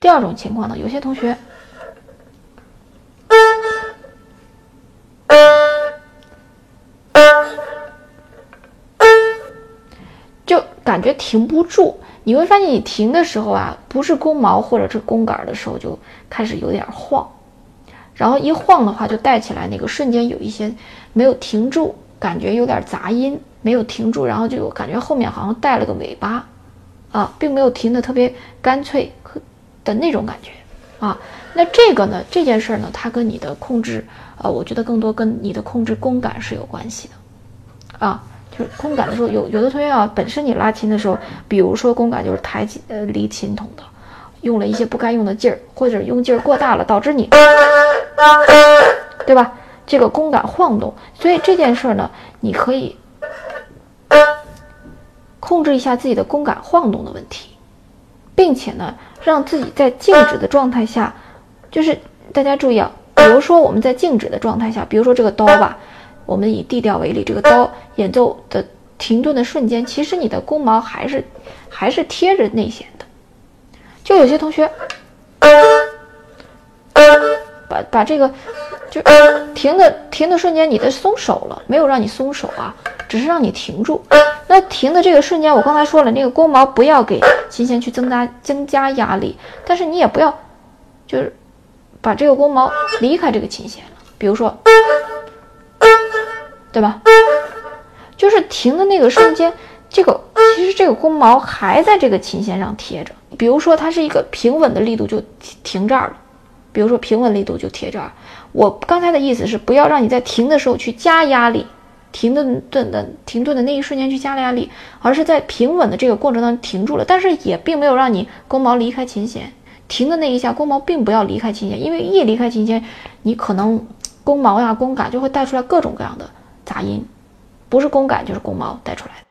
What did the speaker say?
第二种情况呢，有些同学就感觉停不住。你会发现，你停的时候啊，不是弓毛或者是弓杆的时候，就开始有点晃，然后一晃的话，就带起来那个瞬间有一些没有停住，感觉有点杂音，没有停住，然后就感觉后面好像带了个尾巴。啊，并没有停的特别干脆的那种感觉啊。那这个呢，这件事儿呢，它跟你的控制，呃，我觉得更多跟你的控制弓感是有关系的啊。就是弓感的时候，有有的同学啊，本身你拉琴的时候，比如说弓感就是抬起呃离琴筒的，用了一些不该用的劲儿，或者用劲儿过大了，导致你，对吧？这个弓感晃动，所以这件事儿呢，你可以。控制一下自己的弓杆晃动的问题，并且呢，让自己在静止的状态下，就是大家注意啊，比如说我们在静止的状态下，比如说这个刀吧，我们以 D 调为例，这个刀演奏的停顿的瞬间，其实你的弓毛还是还是贴着内弦的。就有些同学把把这个就停的停的瞬间，你的松手了，没有让你松手啊，只是让你停住。那停的这个瞬间，我刚才说了，那个弓毛不要给琴弦去增加增加压力，但是你也不要，就是把这个弓毛离开这个琴弦了。比如说，对吧？就是停的那个瞬间，这个其实这个弓毛还在这个琴弦上贴着。比如说它是一个平稳的力度，就停这儿了。比如说平稳力度就贴这儿。我刚才的意思是，不要让你在停的时候去加压力。停顿顿的停顿的那一瞬间去加了压力，而是在平稳的这个过程当中停住了，但是也并没有让你弓毛离开琴弦。停的那一下，弓毛并不要离开琴弦，因为一离开琴弦，你可能弓毛呀、弓杆就会带出来各种各样的杂音，不是弓杆就是弓毛带出来的。